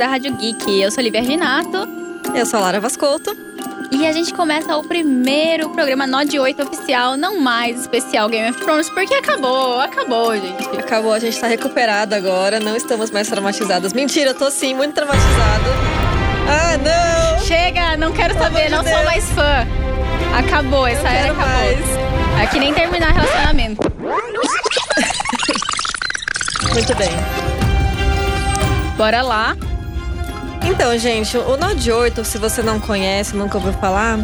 da Rádio Geek. Eu sou Lívia Renato. Eu sou a Lara Vascolto. E a gente começa o primeiro programa Nod 8 oficial, não mais especial Game of Thrones, porque acabou, acabou, gente. Acabou, a gente tá recuperada agora, não estamos mais traumatizadas. Mentira, eu tô sim, muito traumatizada. Ah, não! Chega, não quero saber, de não Deus. sou mais fã. Acabou, essa era acabou. Mais. É que nem terminar relacionamento. muito bem. Bora lá. Então, gente, o Node 8, se você não conhece, nunca ouviu falar,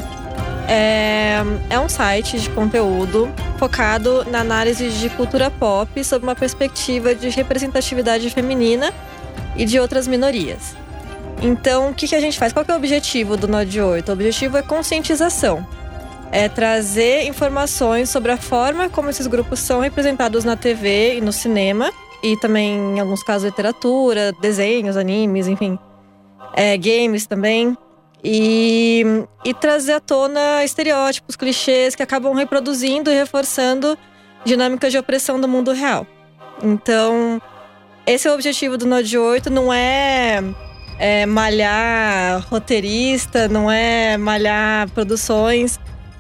é, é um site de conteúdo focado na análise de cultura pop sob uma perspectiva de representatividade feminina e de outras minorias. Então, o que, que a gente faz? Qual é o objetivo do Node 8? O objetivo é conscientização. É trazer informações sobre a forma como esses grupos são representados na TV e no cinema, e também, em alguns casos, literatura, desenhos, animes, enfim é, games também. E, e trazer à tona estereótipos, clichês que acabam reproduzindo e reforçando dinâmicas de opressão do mundo real. Então, esse é o objetivo do Node 8, não é, é malhar roteirista, não é malhar produções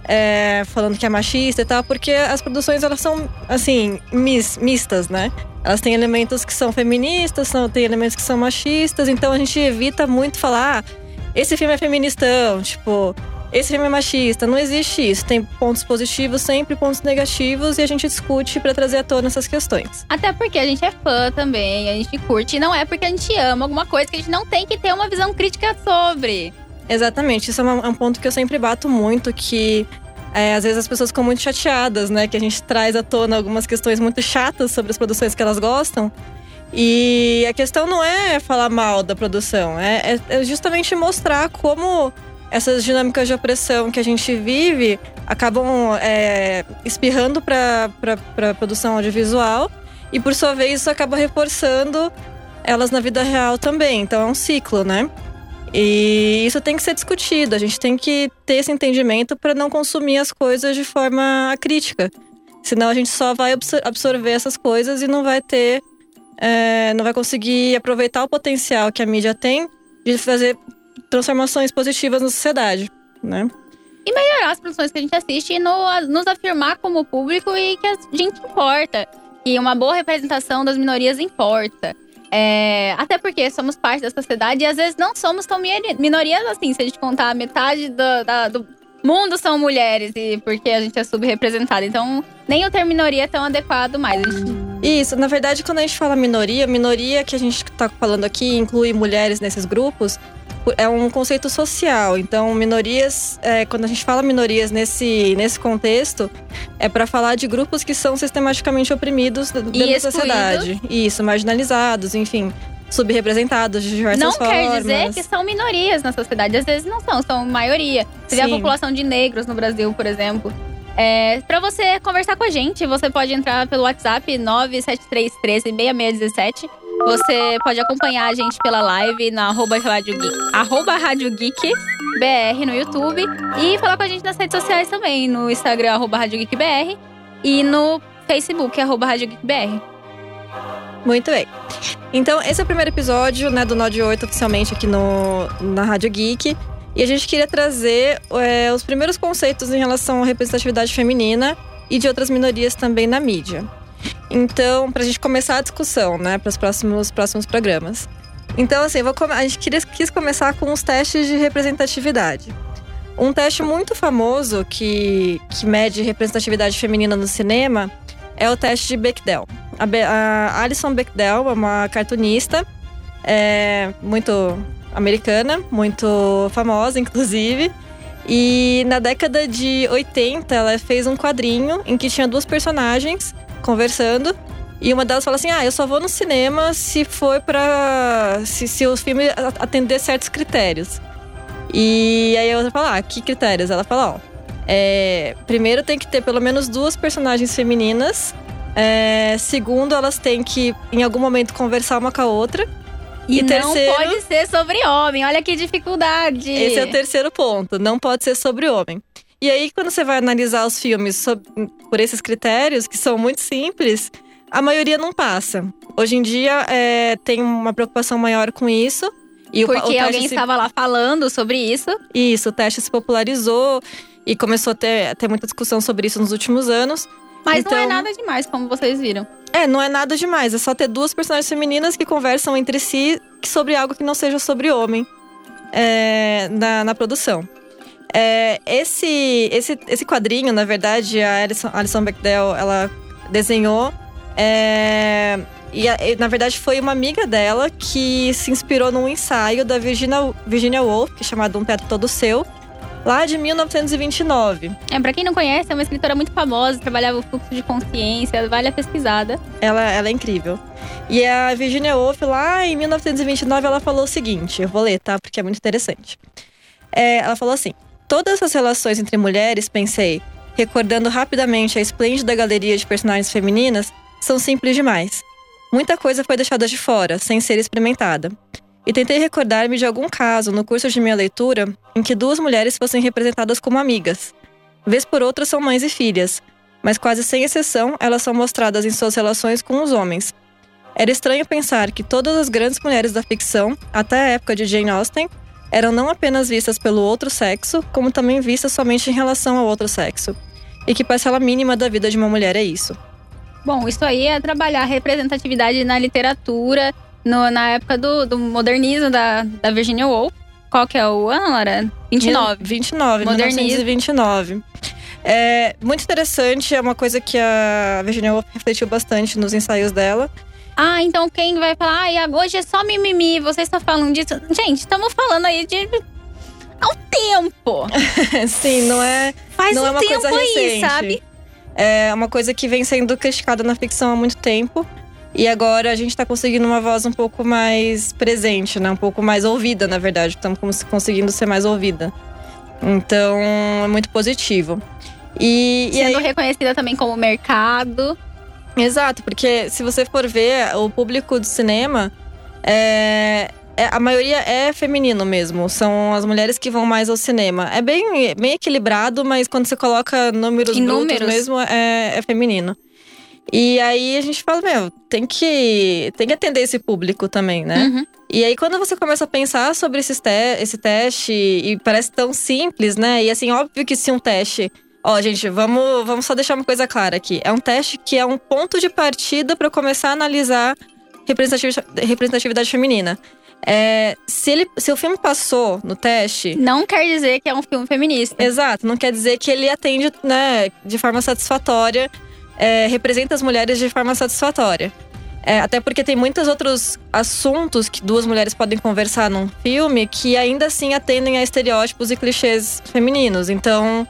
é, falando que é machista e tal, porque as produções elas são, assim, mis, mistas, né? Elas têm elementos que são feministas, são, tem elementos que são machistas, então a gente evita muito falar, ah, esse filme é feministão, tipo, esse filme é machista. Não existe isso. Tem pontos positivos, sempre pontos negativos, e a gente discute para trazer à tona essas questões. Até porque a gente é fã também, a gente curte, e não é porque a gente ama alguma coisa que a gente não tem que ter uma visão crítica sobre. Exatamente, isso é um ponto que eu sempre bato muito, que é, às vezes as pessoas ficam muito chateadas, né? Que a gente traz à tona algumas questões muito chatas sobre as produções que elas gostam. E a questão não é falar mal da produção, é, é, é justamente mostrar como essas dinâmicas de opressão que a gente vive acabam é, espirrando para a produção audiovisual e, por sua vez, isso acaba reforçando elas na vida real também. Então é um ciclo, né? E isso tem que ser discutido, a gente tem que ter esse entendimento para não consumir as coisas de forma crítica. Senão a gente só vai absorver essas coisas e não vai ter. É, não vai conseguir aproveitar o potencial que a mídia tem de fazer transformações positivas na sociedade, né? E melhorar as produções que a gente assiste e no, nos afirmar como público e que a gente importa. Que uma boa representação das minorias importa. É, até porque somos parte da sociedade e às vezes não somos tão minorias assim. Se a gente contar metade do, da, do mundo são mulheres e porque a gente é subrepresentada. Então, nem o termo minoria é tão adequado mais. Gente... Isso, na verdade, quando a gente fala minoria, minoria que a gente está falando aqui inclui mulheres nesses grupos, é um conceito social. Então, minorias, é, quando a gente fala minorias nesse, nesse contexto, é para falar de grupos que são sistematicamente oprimidos dentro da sociedade. Isso, marginalizados, enfim subrepresentados de diversas não formas. Não quer dizer que são minorias na sociedade. Às vezes não são, são maioria. Você vê a população de negros no Brasil, por exemplo. É, para você conversar com a gente, você pode entrar pelo WhatsApp 97313 6617 você pode acompanhar a gente pela live na arroba Rádio Geek, arroba Rádio Geek BR no YouTube e falar com a gente nas redes sociais também, no Instagram, arroba Rádio Geek BR e no Facebook, arroba Rádio Geek BR. Muito bem. Então, esse é o primeiro episódio né, do Node 8 oficialmente aqui no, na Rádio Geek. E a gente queria trazer é, os primeiros conceitos em relação à representatividade feminina e de outras minorias também na mídia. Então, para a gente começar a discussão, né, para os próximos, próximos programas. Então, assim, a gente queria, quis começar com os testes de representatividade. Um teste muito famoso que, que mede representatividade feminina no cinema é o teste de Bechdel. A, Be a Alison Bechdel é uma cartunista é, muito americana, muito famosa, inclusive. E na década de 80, ela fez um quadrinho em que tinha duas personagens conversando. E uma delas fala assim: Ah, eu só vou no cinema se for pra. se, se o filme atender certos critérios. E aí a outra fala: Ah, que critérios? Ela fala: Ó, é, primeiro tem que ter pelo menos duas personagens femininas. É, segundo, elas têm que, em algum momento, conversar uma com a outra. E, e não terceiro, pode ser sobre homem. Olha que dificuldade. Esse é o terceiro ponto. Não pode ser sobre homem. E aí, quando você vai analisar os filmes por esses critérios, que são muito simples, a maioria não passa. Hoje em dia, é, tem uma preocupação maior com isso. E Porque alguém se... estava lá falando sobre isso. Isso, o teste se popularizou e começou a ter, a ter muita discussão sobre isso nos últimos anos. Mas então, não é então nada demais, como vocês viram. É, não é nada demais. É só ter duas personagens femininas que conversam entre si sobre algo que não seja sobre homem é, na, na produção. É, esse, esse, esse quadrinho, na verdade, a Alison, Alison Bechdel, ela desenhou. É, e, na verdade, foi uma amiga dela que se inspirou num ensaio da Virginia, Virginia Woolf, que é chamado Um Teto Todo Seu, lá de 1929. É, pra quem não conhece, é uma escritora muito famosa, trabalhava o fluxo de consciência, vale a pesquisada. Ela, ela é incrível. E a Virginia Woolf, lá em 1929, ela falou o seguinte: eu vou ler, tá? Porque é muito interessante. É, ela falou assim: Todas as relações entre mulheres, pensei, recordando rapidamente a esplêndida galeria de personagens femininas, são simples demais. Muita coisa foi deixada de fora, sem ser experimentada. E tentei recordar-me de algum caso no curso de minha leitura em que duas mulheres fossem representadas como amigas. Vez por outra são mães e filhas, mas quase sem exceção elas são mostradas em suas relações com os homens. Era estranho pensar que todas as grandes mulheres da ficção, até a época de Jane Austen, eram não apenas vistas pelo outro sexo, como também vistas somente em relação ao outro sexo. E que parcela mínima da vida de uma mulher é isso. Bom, isso aí é trabalhar representatividade na literatura, no, na época do, do modernismo da, da Virginia Woolf. Qual que é o ano, Lara? 29. 29, Modernismo. 1929. É muito interessante, é uma coisa que a Virginia Woolf refletiu bastante nos ensaios dela. Ah, então quem vai falar, ah, hoje é só mimimi, vocês estão falando disso. Gente, estamos falando aí de um tempo. Sim, não é. Faz não um é uma tempo coisa recente. aí, sabe? É uma coisa que vem sendo criticada na ficção há muito tempo. E agora a gente está conseguindo uma voz um pouco mais presente, né? Um pouco mais ouvida, na verdade. Estamos conseguindo ser mais ouvida. Então, é muito positivo. E, Sendo e aí... reconhecida também como mercado. Exato, porque se você for ver, o público do cinema é, é, a maioria é feminino mesmo. São as mulheres que vão mais ao cinema. É bem, bem equilibrado, mas quando você coloca números números. mesmo, é, é feminino. E aí a gente fala, meu, tem que, tem que atender esse público também, né? Uhum. E aí quando você começa a pensar sobre esses te esse teste, e parece tão simples, né? E assim, óbvio que se um teste. Ó, gente, vamos, vamos só deixar uma coisa clara aqui. É um teste que é um ponto de partida para começar a analisar representatividade, feminina. É, se, ele, se o filme passou no teste. Não quer dizer que é um filme feminista. Exato, não quer dizer que ele atende né, de forma satisfatória é, representa as mulheres de forma satisfatória. É, até porque tem muitos outros assuntos que duas mulheres podem conversar num filme que ainda assim atendem a estereótipos e clichês femininos. Então,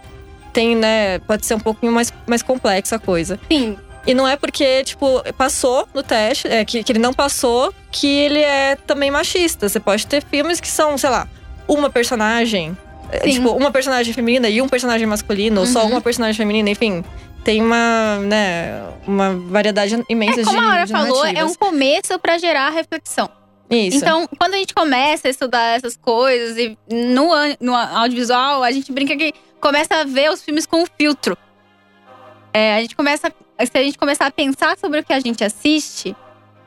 tem, né, pode ser um pouquinho mais, mais complexa a coisa. Sim. E não é porque, tipo, passou no teste, é, que, que ele não passou, que ele é também machista. Você pode ter filmes que são, sei lá, uma personagem. É, tipo, uma personagem feminina e um personagem masculino, uhum. ou só uhum. uma personagem feminina, enfim tem uma, né, uma variedade imensa é, como de Como a Laura falou, é um começo para gerar reflexão. Isso. Então, quando a gente começa a estudar essas coisas e no, no audiovisual, a gente brinca que começa a ver os filmes com filtro. É, a gente começa, se a gente começar a pensar sobre o que a gente assiste,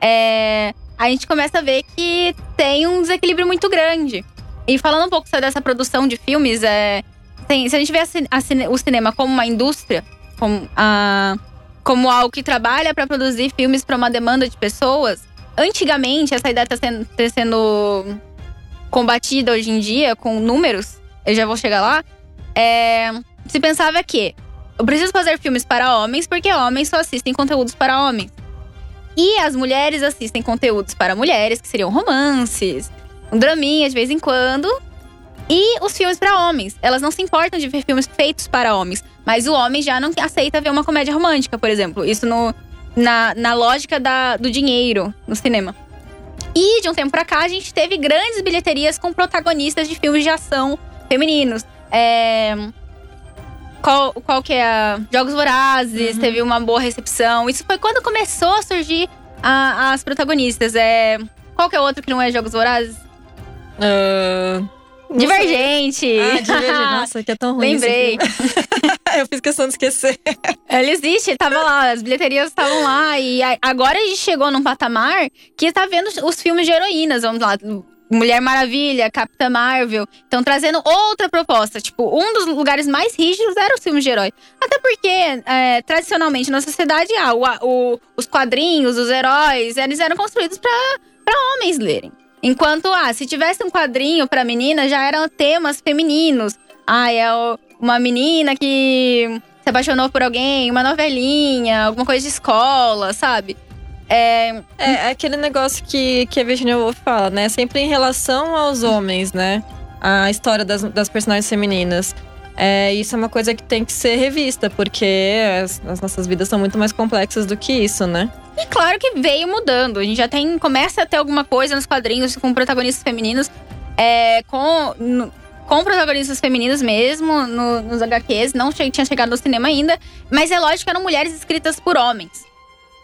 é, a gente começa a ver que tem um desequilíbrio muito grande. E falando um pouco sobre essa produção de filmes, é, tem, se a gente vê a, a, o cinema como uma indústria, como, a, como algo que trabalha para produzir filmes para uma demanda de pessoas. Antigamente, essa ideia está sendo, tá sendo combatida hoje em dia com números, eu já vou chegar lá. É, se pensava que eu preciso fazer filmes para homens porque homens só assistem conteúdos para homens. E as mulheres assistem conteúdos para mulheres, que seriam romances, um draminha de vez em quando. E os filmes para homens. Elas não se importam de ver filmes feitos para homens. Mas o homem já não aceita ver uma comédia romântica, por exemplo. Isso no, na, na lógica da, do dinheiro no cinema. E de um tempo pra cá, a gente teve grandes bilheterias com protagonistas de filmes de ação femininos. É, qual, qual que é a. Jogos Vorazes, uhum. teve uma boa recepção. Isso foi quando começou a surgir a, as protagonistas. É, qual que é outro que não é Jogos Vorazes? Uh... Divergente! Ah, Divergente. Nossa, que é tão ruim. Lembrei. eu fiz questão de esquecer. Ele existe, tava lá, as bilheterias estavam lá. E agora a gente chegou num patamar que tá vendo os filmes de heroínas, vamos lá. Mulher Maravilha, Capitã Marvel. Então, trazendo outra proposta. Tipo, um dos lugares mais rígidos era os filmes de herói. Até porque, é, tradicionalmente, na sociedade, ah, o, o, os quadrinhos, os heróis, eles eram construídos para homens lerem. Enquanto, ah, se tivesse um quadrinho para menina, já eram temas femininos. Ah, é uma menina que se apaixonou por alguém, uma novelinha, alguma coisa de escola, sabe? É, é, é aquele negócio que, que a Virginia Woolf fala, né? Sempre em relação aos homens, né? A história das, das personagens femininas. É, isso é uma coisa que tem que ser revista, porque as, as, nossas vidas são muito mais complexas do que isso, né? E claro que veio mudando. A gente já tem. Começa a ter alguma coisa nos quadrinhos com protagonistas femininos. É, com, no, com protagonistas femininos mesmo, no, nos HQs. Não tinha chegado no cinema ainda. Mas é lógico que eram mulheres escritas por homens.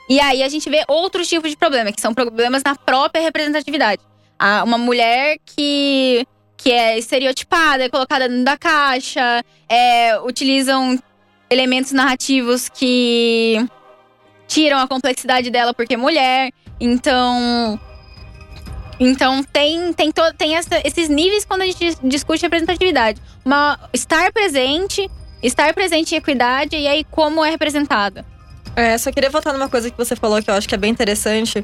E aí a gente vê outros tipos de problema, que são problemas na própria representatividade. Ah, uma mulher que, que é estereotipada, é colocada dentro da caixa, é, utilizam elementos narrativos que tiram a complexidade dela porque é mulher. Então. Então tem, tem, to, tem essa, esses níveis quando a gente discute representatividade. Uma, estar presente, estar presente em equidade e aí como é representada. É, só queria voltar numa coisa que você falou que eu acho que é bem interessante.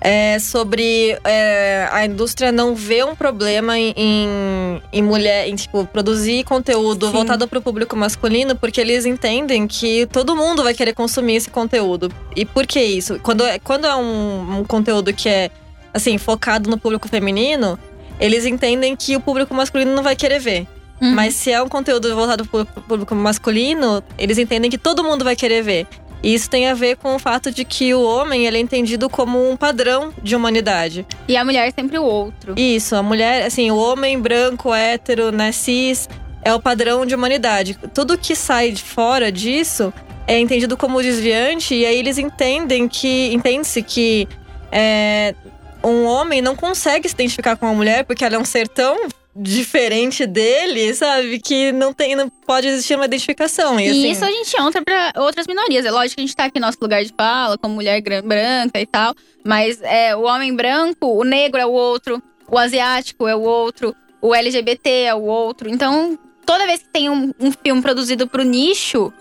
É sobre é, a indústria não ver um problema em, em, em mulher, em tipo, produzir conteúdo Sim. voltado para o público masculino, porque eles entendem que todo mundo vai querer consumir esse conteúdo. E por que isso? Quando, é, quando é um, um conteúdo que é assim, focado no público feminino, eles entendem que o público masculino não vai querer ver. Uhum. Mas se é um conteúdo voltado para o público masculino, eles entendem que todo mundo vai querer ver. E isso tem a ver com o fato de que o homem ele é entendido como um padrão de humanidade. E a mulher é sempre o outro. Isso, a mulher, assim, o homem branco, hétero, né, cis, é o padrão de humanidade. Tudo que sai de fora disso é entendido como desviante, e aí eles entendem que. Entende-se que é, um homem não consegue se identificar com uma mulher porque ela é um ser tão diferente dele, sabe? Que não tem, não pode existir uma identificação. E, assim, isso a gente entra para outras minorias. É lógico que a gente tá aqui no nosso lugar de fala, como mulher branca e tal. Mas é, o homem branco, o negro é o outro, o asiático é o outro, o LGBT é o outro. Então, toda vez que tem um, um filme produzido pro nicho,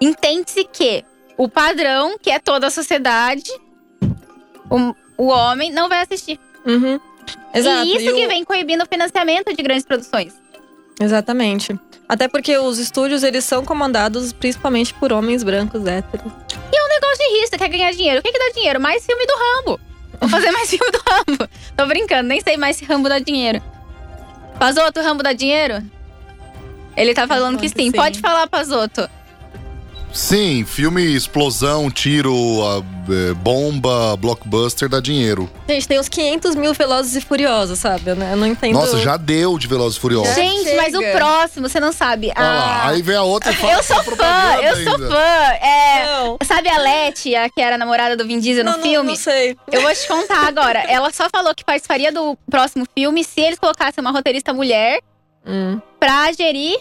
entende-se que o padrão, que é toda a sociedade, o, o homem, não vai assistir. Uhum. Exato. E isso e que o... vem coibindo o financiamento de grandes produções. Exatamente. Até porque os estúdios, eles são comandados principalmente por homens brancos héteros. E é um negócio de risco, quer ganhar dinheiro. O que, que dá dinheiro? Mais filme do Rambo. Vou fazer mais filme do Rambo. Tô brincando, nem sei mais se Rambo dá dinheiro. Pazoto, Rambo dá dinheiro? Ele tá falando que sim. sim. Pode falar, Pazoto. Sim, filme explosão, tiro, é, bomba, blockbuster dá dinheiro. Gente, tem uns 500 mil Velozes e Furiosos, sabe? Eu não entendo. Nossa, já deu de Velozes e Furiosos. Gente, Chega. mas o próximo, você não sabe. Ah, lá, aí vem a outra e fala Eu sou fã, eu ainda. sou fã. É, sabe a Letty, a que era a namorada do Vin Diesel não, no filme? Não, não sei. Eu vou te contar agora. Ela só falou que participaria do próximo filme se eles colocassem uma roteirista mulher hum. pra gerir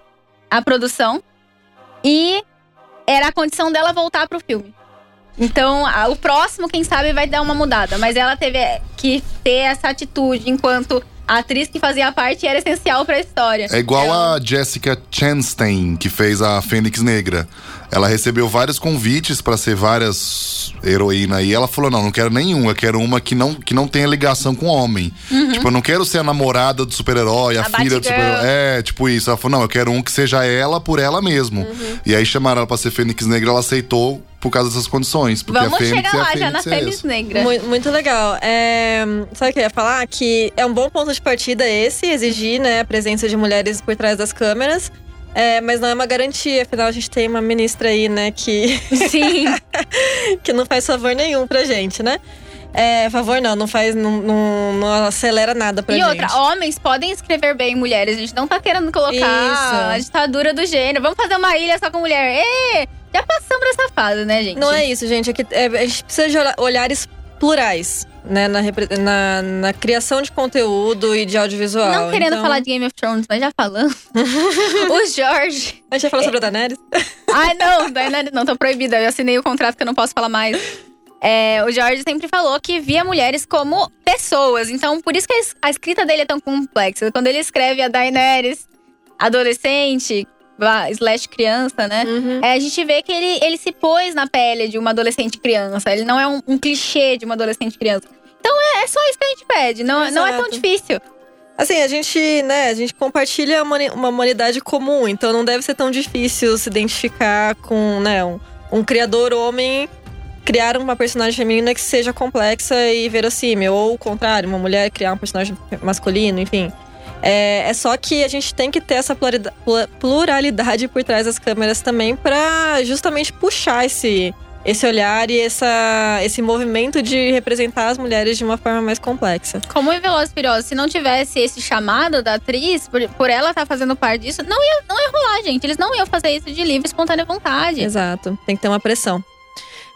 a produção. E era a condição dela voltar pro filme. Então, a, o próximo, quem sabe, vai dar uma mudada. Mas ela teve que ter essa atitude enquanto a atriz que fazia parte era essencial para a história. É igual ela... a Jessica Chastain, que fez a Fênix Negra. Ela recebeu vários convites para ser várias heroínas e ela falou: "Não, não quero nenhum, eu quero uma que não que não tenha ligação com homem. Uhum. Tipo, eu não quero ser a namorada do super-herói, a, a, filha do super-herói. É, tipo isso. Ela falou: "Não, eu quero um que seja ela por ela mesmo". Uhum. E aí chamaram ela para ser Fênix Negra, ela aceitou por causa dessas condições. Porque Vamos a Fênix chegar é lá, a já na Fênix Negra. Muito, muito legal. É, sabe o que eu ia falar? Que é um bom ponto de partida esse, exigir né, a presença de mulheres por trás das câmeras. É, mas não é uma garantia, afinal a gente tem uma ministra aí, né, que. Sim. que não faz favor nenhum pra gente, né? É, favor não, não faz, não, não, não acelera nada pra e gente. E outra, homens podem escrever bem mulheres. A gente não tá querendo colocar Isso. a ditadura do gênero. Vamos fazer uma ilha só com mulher. Ê, já passamos essa fase, né, gente? Não é isso, gente. É que, é, a gente precisa de olhares plurais né, na, na, na, criação de conteúdo e de audiovisual. Não querendo então... falar de Game of Thrones, mas já falando. o Jorge. A gente já falou sobre a Daenerys? Ai, não, Daenerys não, tô proibida. Eu assinei o contrato que eu não posso falar mais. É, o George sempre falou que via mulheres como pessoas. Então, por isso que a escrita dele é tão complexa. Quando ele escreve a Daenerys adolescente, slash criança, né? Uhum. É, a gente vê que ele, ele se pôs na pele de uma adolescente criança. Ele não é um, um clichê de uma adolescente criança. Então é, é, só isso que a gente pede. Não, não é tão difícil. Assim, a gente, né, a gente compartilha uma, uma humanidade comum, então não deve ser tão difícil se identificar com, né, um, um criador homem criar uma personagem feminina que seja complexa e verossímil, ou o contrário, uma mulher criar um personagem masculino, enfim. É, é só que a gente tem que ter essa pluralidade por trás das câmeras também para justamente puxar esse, esse olhar e essa, esse movimento de representar as mulheres de uma forma mais complexa. Como em Velozes Furiosos, se não tivesse esse chamado da atriz, por, por ela estar tá fazendo parte disso, não ia, não ia rolar, gente. Eles não iam fazer isso de livre, espontânea vontade. Exato. Tem que ter uma pressão.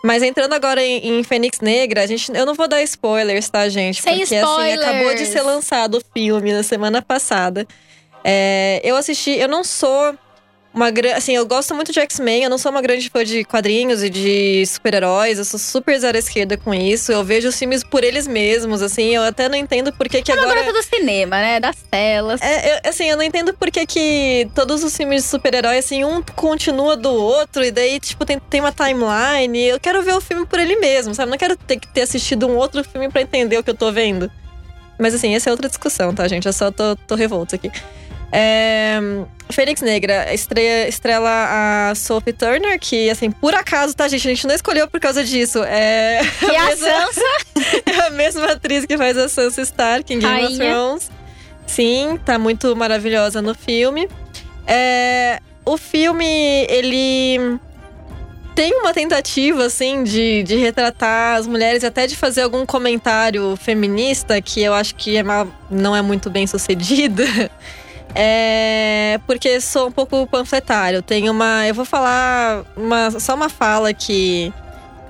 Mas entrando agora em, em Fênix Negra, a gente, eu não vou dar spoilers, tá, gente? Sem porque spoilers. assim, acabou de ser lançado o filme na semana passada. É, eu assisti, eu não sou uma grande. Assim, eu gosto muito de X-Men, eu não sou uma grande fã de quadrinhos e de super-heróis, eu sou super zero esquerda com isso. Eu vejo os filmes por eles mesmos, assim, eu até não entendo por que, que é agora. É do cinema, né? Das telas. É, eu, assim, eu não entendo por que, que todos os filmes de super-herói, assim, um continua do outro, e daí, tipo, tem, tem uma timeline. Eu quero ver o filme por ele mesmo, sabe? Não quero ter que ter assistido um outro filme para entender o que eu tô vendo. Mas assim, essa é outra discussão, tá, gente? Eu só tô, tô revolta aqui. É, Fênix Negra estreia, estrela a Sophie Turner, que, assim, por acaso, tá, gente? A gente não escolheu por causa disso. É e a, mesma, Sansa? é a mesma atriz que faz a Sansa Stark em Game of Thrones. Sim, tá muito maravilhosa no filme. É, o filme, ele tem uma tentativa, assim, de, de retratar as mulheres até de fazer algum comentário feminista, que eu acho que é mal, não é muito bem sucedido. É porque sou um pouco panfletário. Tem uma. Eu vou falar uma, só uma fala que.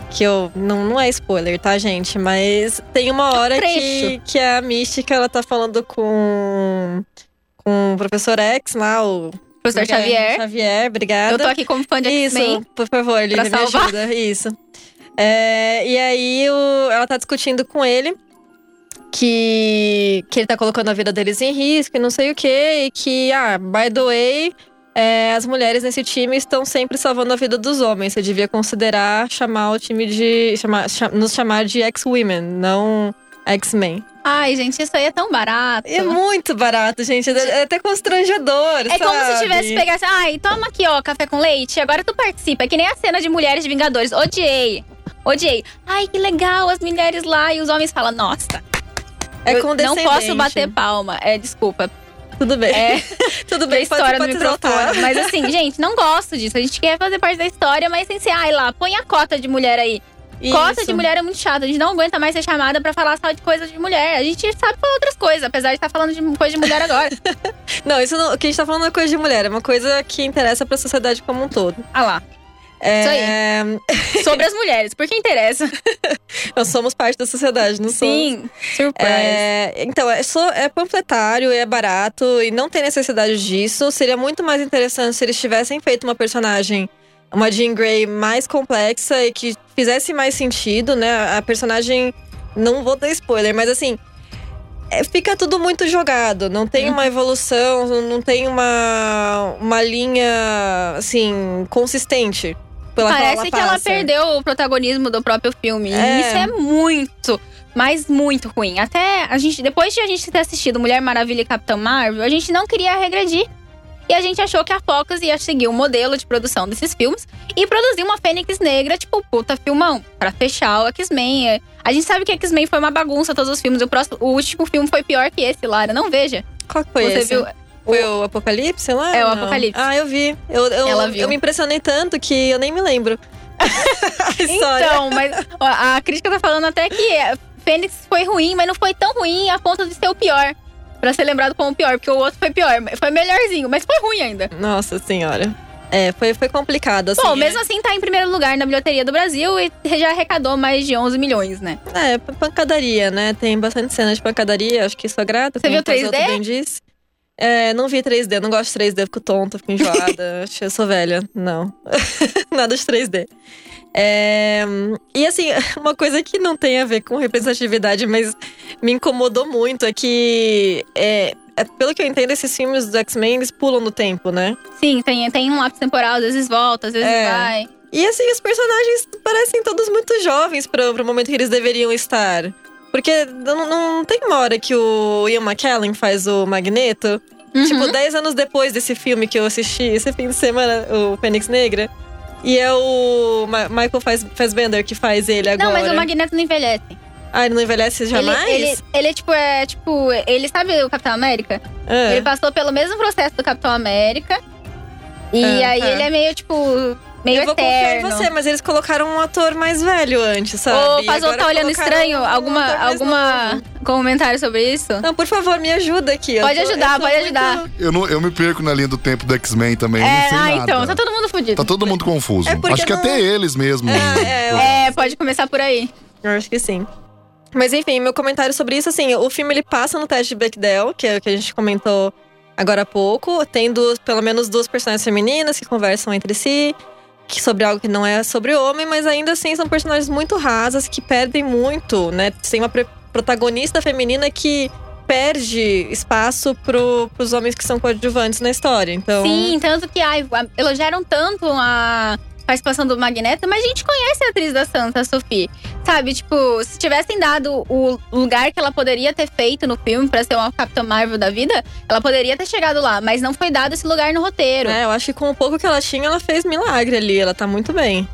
Que eu. Não, não é spoiler, tá, gente? Mas tem uma hora que, que a Mística ela tá falando com. Com o professor X lá, o. Professor Xavier. Xavier, obrigada. Eu tô aqui como fã de. Isso, por favor, Lívia, me ajuda. Isso. É, e aí o, ela tá discutindo com ele que, que ele tá colocando a vida deles em risco e não sei o quê. E que, ah, by the way, é, as mulheres nesse time estão sempre salvando a vida dos homens. Você devia considerar chamar o time de. Chamar, nos chamar de X-Women, não X-Men. Ai, gente, isso aí é tão barato. É muito barato, gente. É até constrangedor. É sabe? como se tivesse pegasse. Ai, toma aqui, ó, café com leite. Agora tu participa. É que nem a cena de Mulheres de Vingadores. Odiei. Odiei. Ai, que legal, as mulheres lá. E os homens falam, nossa, é condescendente. Não posso bater palma. É, desculpa. Tudo bem. É, Tudo bem, história do microfone. Mas assim, gente, não gosto disso. A gente quer fazer parte da história, mas sem ser, ai lá, põe a cota de mulher aí. Isso. Cota de mulher é muito chato. A gente não aguenta mais ser chamada para falar só de coisas de mulher. A gente sabe falar outras coisas, apesar de estar falando de coisa de mulher agora. não, isso não, o que a gente tá falando é coisa de mulher, é uma coisa que interessa para a sociedade como um todo. Ah lá. É... Isso aí. Sobre as mulheres, porque interessa. Nós somos parte da sociedade, não somos? Sim, surpresa. É... Então, é, só, é panfletário, é barato e não tem necessidade disso. Seria muito mais interessante se eles tivessem feito uma personagem, uma Jean Grey mais complexa e que fizesse mais sentido, né? A personagem. Não vou dar spoiler, mas assim. É, fica tudo muito jogado, não tem uma evolução, não tem uma, uma linha, assim, consistente pela Parece que ela perdeu o protagonismo do próprio filme. É. E isso é muito, mas muito ruim. Até a gente, depois de a gente ter assistido Mulher Maravilha e Capitão Marvel, a gente não queria regredir. E a gente achou que a Focus ia seguir o modelo de produção desses filmes e produzir uma Fênix Negra, tipo, puta filmão, pra fechar o X-Men. A gente sabe que X-Men foi uma bagunça todos os filmes. O, próximo, o último filme foi pior que esse, Lara. Não veja. Qual que foi Você esse? Viu? Foi o Apocalipse lá? É, o Apocalipse. Ah, eu vi. Eu, eu, Ela viu. eu me impressionei tanto que eu nem me lembro. Então, mas ó, a crítica tá falando até que Fênix foi ruim, mas não foi tão ruim a ponto de ser o pior. Pra ser lembrado como o pior, porque o outro foi pior. Foi melhorzinho, mas foi ruim ainda. Nossa senhora. É, foi, foi complicado, assim. Bom, mesmo é. assim tá em primeiro lugar na bilheteria do Brasil e já arrecadou mais de 11 milhões, né? É, pancadaria, né? Tem bastante cena de pancadaria, acho que isso agrada. Você viu 3D? Bem disse. É, não vi 3D, não gosto de 3D, fico tonta, fico enjoada. Eu sou velha. Não. Nada de 3D. É, e assim, uma coisa que não tem a ver com representatividade, mas me incomodou muito é que, é, é, pelo que eu entendo, esses filmes dos X-Men eles pulam no tempo, né? Sim, tem, tem um lápis temporal, às vezes volta, às vezes É. vai. E assim, os personagens parecem todos muito jovens para o momento que eles deveriam estar. Porque não, não tem uma hora que o Ian McKellen faz o Magneto. Uhum. Tipo, 10 anos depois desse filme que eu assisti, esse fim de semana, o Fênix Negra. E é o Ma- Michael Faz- Fassbender que faz ele agora. Não, mas o Magneto não envelhece. Ah, ele não envelhece Ele, jamais? ele, ele é tipo, é tipo, ele sabe o Capitão América? Ah. Ele passou pelo mesmo processo do Capitão América. E Ah, aí tá. ele é meio, tipo, meio eu vou confiar em eterno. você, mas eles colocaram um ator mais velho antes, sabe? Ô, Pazô, agora tá olhando estranho? um alguma alguma novo. comentário sobre isso? Não, por favor, me ajuda aqui. eu Pode tô- ajudar, pode muito- ajudar. Eu, não, eu me perco na linha do tempo do X-Men também, eu não é, sei ah, nada. então, tá todo mundo fudido. Tá todo mundo confuso. É Acho que não- até eles mesmo. É, é, eu- É, pode começar por aí. Eu acho que sim. Mas enfim, meu comentário sobre isso, assim, o filme ele passa no teste de Bechdel, que é o que a gente comentou agora há pouco. Tem duas, pelo menos duas personagens femininas que conversam entre si. Sobre algo que não é sobre homem, mas ainda assim são personagens muito rasas que perdem muito, né? Tem uma protagonista feminina que perde espaço pro, pros homens que são coadjuvantes na história. Então. Sim, tanto que ai, elogiaram tanto a participação do Magneto, mas a gente conhece a atriz da Santa, Sophie. Sabe, tipo, se tivessem dado o lugar que ela poderia ter feito no filme pra ser uma Capitã Marvel da vida, ela poderia ter chegado lá, mas não foi dado esse lugar no roteiro. É, eu acho que com o pouco que ela tinha, ela fez milagre ali. Ela tá muito bem.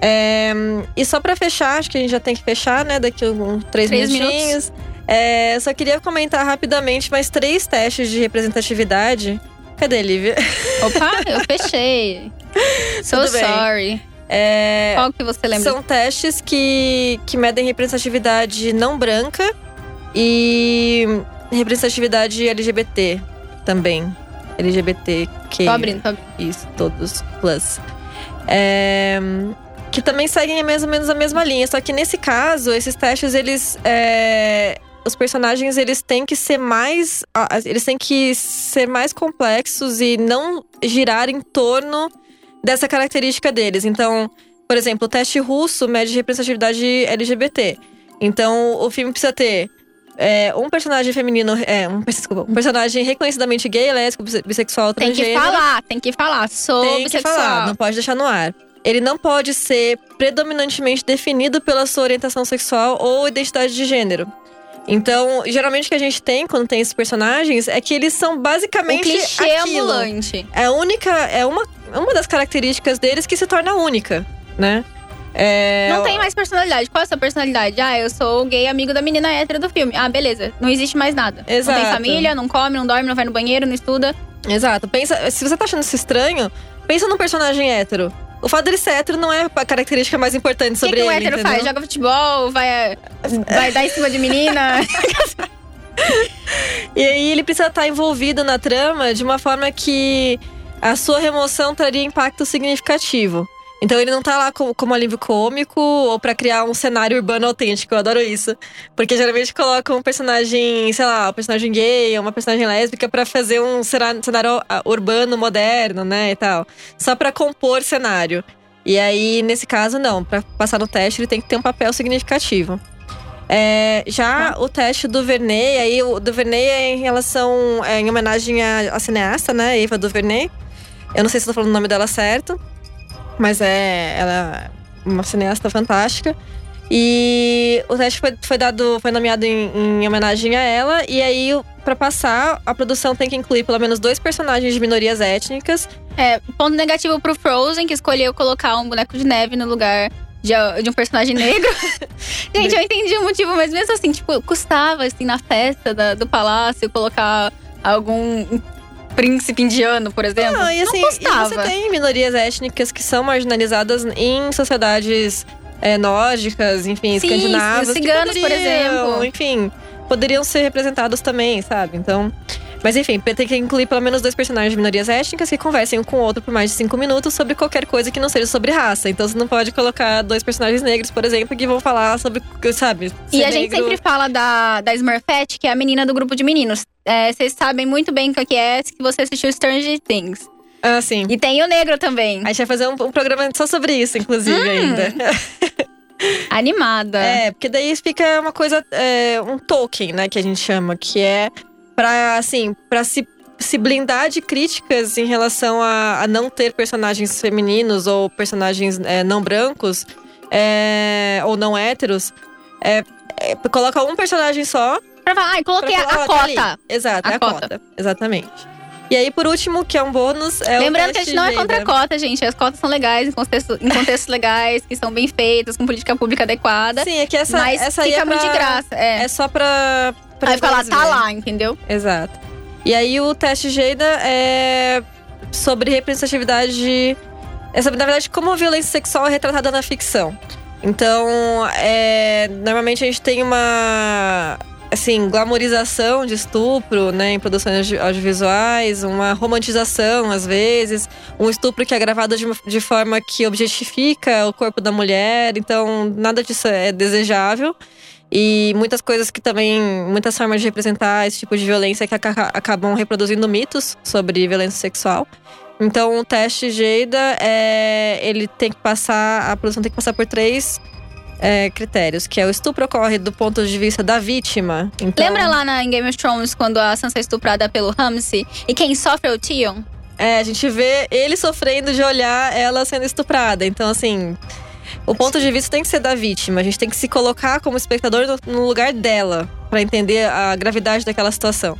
É, e só pra fechar, acho que a gente já tem que fechar, né? Daqui a uns três, Três minutinhos. É, só queria comentar rapidamente mais três testes de representatividade. Cadê, Lívia? Opa, eu fechei. So sorry. É, Qual que você lembra? são testes que, que medem representatividade não branca e representatividade LGBT também. LGBT que Tô abrindo, tô abrindo. Isso, todos plus. É, que também seguem mais ou menos a mesma linha. Só que nesse caso, esses testes, eles. é, os personagens, eles têm que ser mais. Eles têm que ser mais complexos e não girar em torno dessa característica deles. Então, por exemplo, o teste russo mede representatividade LGBT. Então, o filme precisa ter é, um personagem feminino, é, um, desculpa, um personagem reconhecidamente gay, lésbico, bisse- bissexual, Tem que falar, tem que falar. Sou Tem que bissexual. falar, não pode deixar no ar. Ele não pode ser predominantemente definido pela sua orientação sexual ou identidade de gênero. Então, geralmente o que a gente tem quando tem esses personagens é que eles são Um basicamente clichê aquilo. ambulante. É a única, é uma, uma das características deles que se torna única, né? É, Não tem mais personalidade. Qual é a sua personalidade? Ah, eu sou gay amigo da menina hétera do filme. Ah, beleza. Não existe mais nada. Não Exato. tem família, não come, não dorme, não vai no banheiro, não estuda. Exato. Pensa, se você tá achando isso estranho, pensa num personagem hétero. O fato dele ser hétero não é a característica mais importante O que, sobre que um ele. hétero entendeu? faz? Joga futebol, vai, vai dar em cima de menina. E aí ele precisa estar envolvido na trama de uma forma que a sua remoção traria impacto significativo. Então ele não tá lá como, como alívio cômico ou pra criar um cenário urbano autêntico. Eu adoro isso. Porque geralmente colocam um personagem, sei lá, um personagem gay ou uma personagem lésbica pra fazer um cenário ah, urbano moderno, né, e tal. Só pra compor cenário. E aí, nesse caso, não. Pra passar no teste, ele tem que ter um papel significativo. É, já o teste do Verney, aí o do Verney é em relação, é em homenagem à, à cineasta, né, Eva Duvernay. Eu não sei se estou falando o nome dela certo, mas é ela é uma cineasta fantástica. E o teste foi, foi dado, foi nomeado em, em homenagem a ela. E aí, para passar, a produção tem que incluir pelo menos dois personagens de minorias étnicas. É, ponto negativo pro Frozen, que escolheu colocar um boneco de neve no lugar de, de um personagem negro. Gente, eu entendi o motivo, mas mesmo assim, tipo, custava, assim, na festa da- do palácio, colocar algum príncipe indiano, por exemplo. Não, e assim, não e custava. você tem minorias étnicas que são marginalizadas em sociedades é, nórdicas, enfim, Sim, escandinavas. os ciganos, por poderiam, exemplo. Enfim, poderiam ser representados também, sabe? Então. Mas enfim, tem que incluir pelo menos dois personagens de minorias étnicas que conversem um com o outro por mais de cinco minutos sobre qualquer coisa que não seja sobre raça. Então você não pode colocar dois personagens negros, por exemplo, que vão falar sobre, sabe? E a gente sempre fala da, da Smurfette, que é a menina do grupo de meninos. É, vocês sabem muito bem o que é se você assistiu Stranger Things. Ah, sim. E tem o negro também. A gente vai fazer um, um programa só sobre isso, inclusive, hum. ainda. Animada. É, porque daí fica uma coisa, é, um token, né, que a gente chama, que é pra, assim, pra se, se blindar de críticas em relação a, a não ter personagens femininos ou personagens é, não brancos é, ou não héteros. É, é, coloca um personagem só. Pra falar, ai, coloquei a, a cota. Exato, a é a cota. cota. Exatamente. E aí, por último, que é um bônus, é Lembrando que a gente não é contra a cota, gente. As cotas são legais, em contextos, em contextos legais, que são bem feitas, com política pública adequada. Sim, é que essa, mas essa fica aí é muito de graça. É, é só pra. Pra aí lá, tá lá, entendeu? Exato. E aí, o teste Geida é sobre representatividade. É sobre, na verdade, como a violência sexual é retratada na ficção. Então, é, normalmente a gente tem uma assim, glamorização de estupro, né, em produções audiovisuais, uma romantização às vezes, um estupro que é gravado de, de forma que objetifica o corpo da mulher, então nada disso é desejável. E muitas coisas que também, muitas formas de representar esse tipo de violência que acabam reproduzindo mitos sobre violência sexual. Então, o teste Geida, é, ele tem que passar, a produção tem que passar por três é, critérios, que é o estupro ocorre do ponto de vista da vítima. Então... Lembra lá na, em Game of Thrones quando a Sansa é estuprada pelo Ramsay e quem sofre é o Tion? É, a gente vê ele sofrendo de olhar ela sendo estuprada. Então, assim, o ponto de vista tem que ser da vítima. A gente tem que se colocar como espectador no, lugar dela para entender a gravidade daquela situação.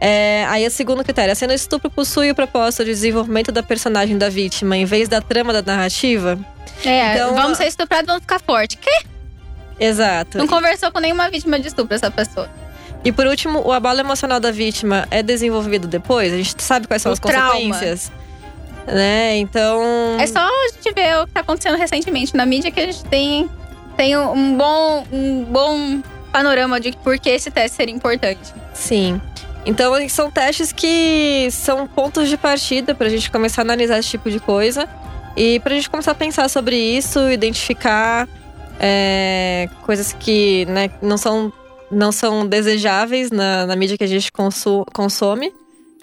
É, aí o segundo critério, a cena estupro possui o propósito de desenvolvimento da personagem da vítima em vez da trama da narrativa. É, então, vamos ser estuprados, vamos ficar forte. Quê? Exato. Não conversou com nenhuma vítima de estupro essa pessoa. E por último, o abalo emocional da vítima é desenvolvido depois? A gente sabe quais são o as trauma. consequências. Né? Então. É só a gente ver o que tá acontecendo recentemente na mídia que a gente tem, tem um bom, um bom panorama de por que esse teste seria importante. Sim. Então, são testes que são pontos de partida para a gente começar a analisar esse tipo de coisa e para a gente começar a pensar sobre isso, identificar é, coisas que né, não, são, não são desejáveis na, na mídia que a gente consu, consome,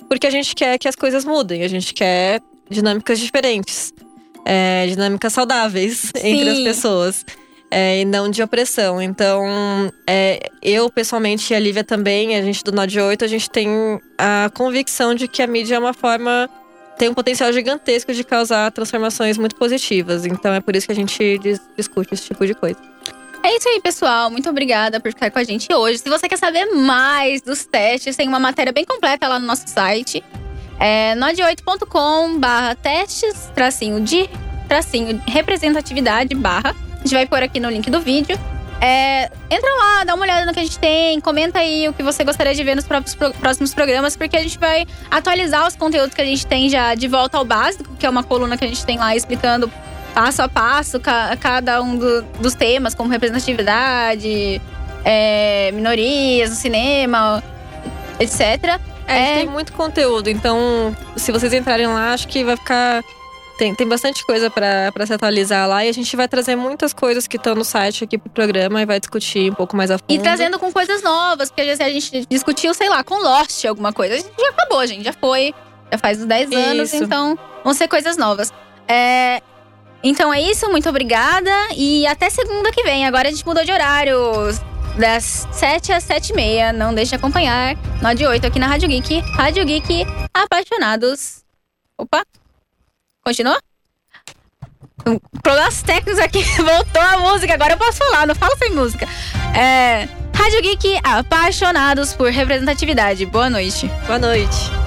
porque a gente quer que as coisas mudem, a gente quer dinâmicas diferentes, é, dinâmicas saudáveis Sim. entre as pessoas é, e não de opressão. Então, é, eu pessoalmente e a Lívia também, a gente do Node 8, a gente tem a convicção de que a mídia é uma forma tem um potencial gigantesco de causar transformações muito positivas. Então é por isso que a gente discute esse tipo de coisa. É isso aí, pessoal. Muito obrigada por ficar com a gente hoje. Se você quer saber mais dos testes, tem uma matéria bem completa lá no nosso site. É node8.com barra testes, tracinho de, tracinho representatividade, barra gente vai pôr aqui no link do vídeo. É, entra lá, dá uma olhada no que a gente tem, comenta aí o que você gostaria de ver nos próximos programas, porque a gente vai atualizar os conteúdos que a gente tem já de volta ao básico, que é uma coluna que a gente tem lá explicando passo a passo cada um do, dos temas, como representatividade, é, minorias no cinema, etc. É, é, tem muito conteúdo, então se vocês entrarem lá, acho que vai ficar tem, tem bastante coisa para se atualizar lá e a gente vai trazer muitas coisas que estão no site aqui pro programa e vai discutir um pouco mais a fundo. E trazendo com coisas novas, porque a gente discutiu, sei lá, com Lost alguma coisa. A gente já acabou, gente, já foi. Já faz uns 10 anos, então vão ser coisas novas. É, então é isso, muito obrigada e até segunda que vem. Agora a gente mudou de horário. Das 7 às 7 e meia. Não deixe de acompanhar. No de 8 aqui na Rádio Geek. Rádio Geek Apaixonados. Opa! Continua? Problemas técnicos aqui, voltou a música, agora eu posso falar, não falo sem música. É, Rádio Geek, apaixonados por representatividade. Boa noite. Boa noite.